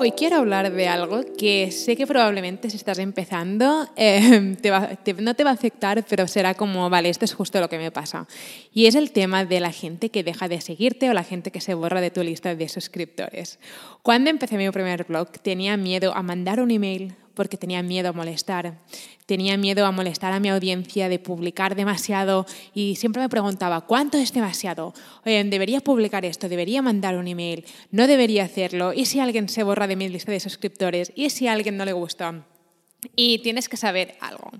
Hoy quiero hablar de algo que sé que probablemente si estás empezando eh, no te va a afectar, pero será como, vale, esto es justo lo que me pasa. Y es el tema de la gente que deja de seguirte o la gente que se borra de tu lista de suscriptores. Cuando empecé mi primer blog tenía miedo a mandar un email porque tenía miedo a molestar. Tenía miedo a molestar a mi audiencia, de publicar demasiado y siempre me preguntaba, ¿cuánto es demasiado? ¿Debería publicar esto? ¿Debería mandar un email? ¿No debería hacerlo? ¿Y si alguien se borra de mi lista de suscriptores? ¿Y si a alguien no le gusta? Y tienes que saber algo.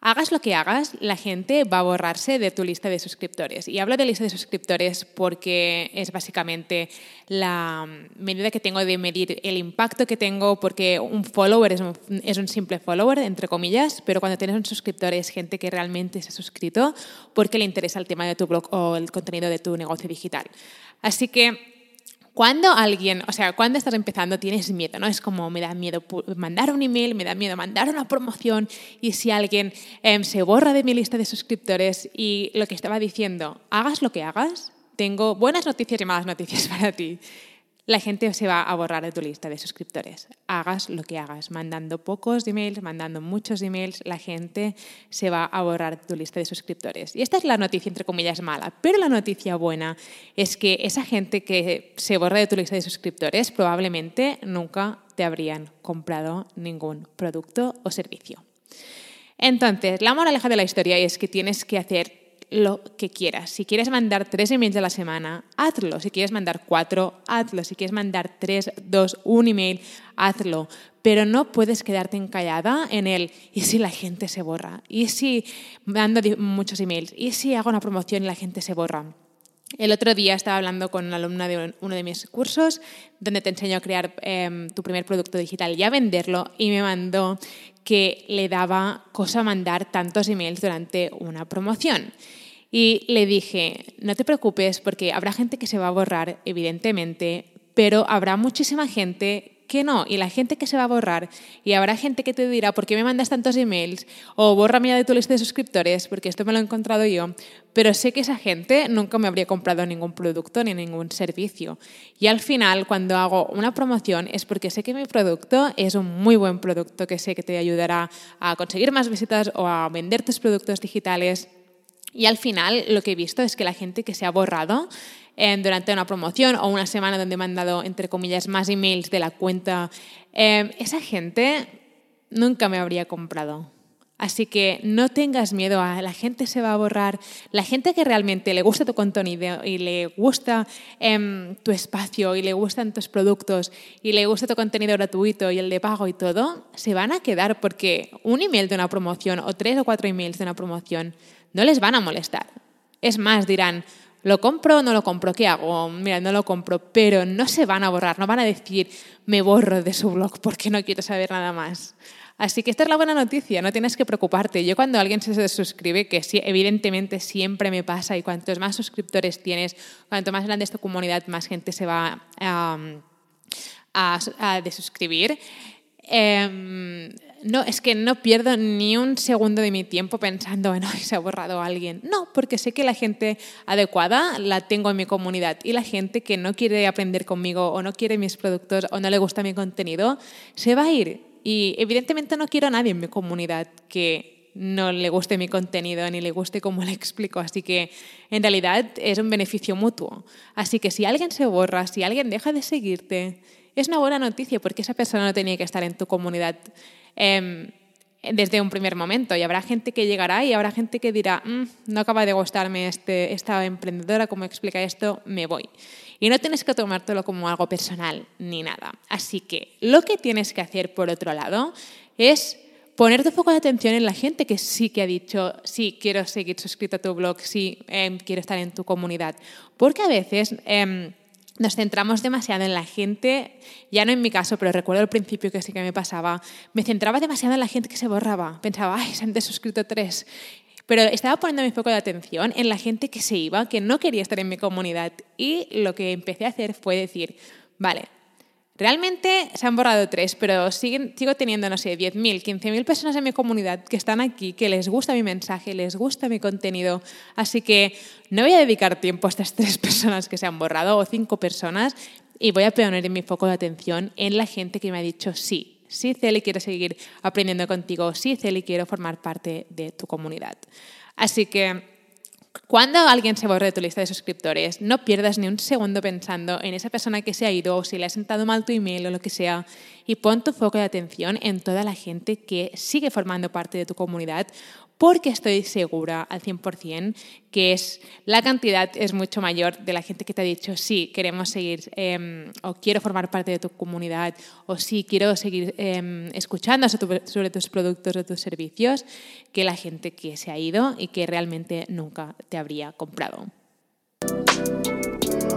Hagas lo que hagas, la gente va a borrarse de tu lista de suscriptores. Y hablo de lista de suscriptores porque es básicamente la medida que tengo de medir el impacto que tengo, porque un follower es un, simple follower, entre comillas, pero cuando tienes un suscriptor es gente que realmente se ha suscrito porque le interesa el tema de tu blog o el contenido de tu negocio digital. Así que cuando alguien, o sea, cuando estás empezando tienes miedo, ¿no? Es como me da miedo mandar un email, me da miedo mandar una promoción y si alguien em, se borra de mi lista de suscriptores y lo que estaba diciendo, hagas lo que hagas, tengo buenas noticias y malas noticias para ti la gente se va a borrar de tu lista de suscriptores. Hagas lo que hagas, mandando pocos emails, mandando muchos emails, la gente se va a borrar de tu lista de suscriptores. Y esta es la noticia, entre comillas, mala. Pero la noticia buena es que esa gente que se borra de tu lista de suscriptores probablemente nunca te habrían comprado ningún producto o servicio. Entonces, la moraleja de la historia es que tienes que hacer lo que quieras. Si quieres mandar tres emails a la semana, hazlo. Si quieres mandar cuatro, hazlo. Si quieres mandar tres, dos, un email, hazlo. Pero no puedes quedarte encallada en el ¿y si la gente se borra? ¿Y si mando muchos emails? ¿Y si hago una promoción y la gente se borra? El otro día estaba hablando con una alumna de uno de mis cursos donde te enseño a crear em, tu primer producto digital y a venderlo y me mandó que le daba cosa mandar tantos emails durante una promoción. Y le dije, no te preocupes porque habrá gente que se va a borrar, evidentemente, pero habrá muchísima gente que no. Y la gente que se va a borrar, y habrá gente que te dirá, ¿por qué me mandas tantos emails? O bórrame de tu lista de suscriptores, porque esto me lo he encontrado yo. Pero sé que esa gente nunca me habría comprado ningún producto ni ningún servicio. Y al final, cuando hago una promoción, es porque sé que mi producto es un muy buen producto, que sé que te ayudará a conseguir más visitas o a vender tus productos digitales y al final lo que he visto es que la gente que se ha borrado eh, durante una promoción o una semana donde me han dado, entre comillas, más emails de la cuenta, eh, esa gente nunca me habría comprado. Así que no tengas miedo a la gente se va a borrar. La gente que realmente le gusta tu contenido y le gusta em, tu espacio y le gustan tus productos y le gusta tu contenido gratuito y el de pago y todo, se van a quedar porque un email de una promoción o tres o cuatro emails de una promoción no les van a molestar. Es más, dirán, ¿lo compro o no lo compro? ¿Qué hago? Mira, no lo compro, pero no se van a borrar, no van a decir, me borro de su blog porque no quiero saber nada más. Así que esta es la buena noticia, no tienes que preocuparte. Yo cuando alguien se suscribe, que sí, evidentemente siempre me pasa, y cuantos más suscriptores tienes, cuanto más grande es tu comunidad, más gente se va a, a, desuscribir. Em, no, es que no pierdo ni un segundo de mi tiempo pensando en, se ha borrado alguien. No, porque sé que la gente adecuada la tengo en mi comunidad y la gente que no quiere aprender conmigo o no quiere mis productos o no le gusta mi contenido, se va a ir. Y evidentemente no quiero a nadie en mi comunidad que no le guste mi contenido ni le guste cómo le explico. Así que en realidad es un beneficio mutuo. Así que si alguien se borra, si alguien deja de seguirte, es una buena noticia porque esa persona no tenía que estar en tu comunidad Em, desde un primer momento. Y habrá gente que llegará y habrá gente que dirá, mm, no acaba de gustarme este, esta emprendedora, como explica esto, me voy. Y no tienes que tomártelo como algo personal ni nada. Así que lo que tienes que hacer por otro lado es poner tu foco de atención en la gente que sí que ha dicho, sí, quiero seguir suscrito a tu blog, sí, em, quiero estar en tu comunidad. Porque a veces... Em, nos centramos demasiado en la gente, ya no en mi caso, pero recuerdo al principio que sí que me pasaba, me centraba demasiado en la gente que se borraba. Pensaba, ay, se han desuscrito tres. Pero estaba poniendo mi foco de atención en la gente que se iba, que no quería estar en mi comunidad. Y lo que empecé a hacer fue decir, vale, Realmente se han borrado tres, pero sigo teniendo, no sé, 10.000, 15.000 personas en mi comunidad que están aquí, que les gusta mi mensaje, les gusta mi contenido. Así que no voy a dedicar tiempo a estas tres personas que se han borrado o cinco personas y voy a poner mi foco de atención en la gente que me ha dicho sí. Sí, Celi, quiero seguir aprendiendo contigo. Sí, Celi, quiero formar parte de tu comunidad. Así que cuando alguien se borre de tu lista de suscriptores, no pierdas ni un segundo pensando en esa persona que se ha ido o si le ha sentado mal tu email o lo que sea y pon tu foco de atención en toda la gente que sigue formando parte de tu comunidad porque estoy segura al 100% que es, la cantidad es mucho mayor de la gente que te ha dicho, sí, queremos seguir em, o quiero formar parte de tu comunidad o sí, quiero seguir em, escuchando sobre tus productos o tus servicios, que la gente que se ha ido y que realmente nunca te habría comprado.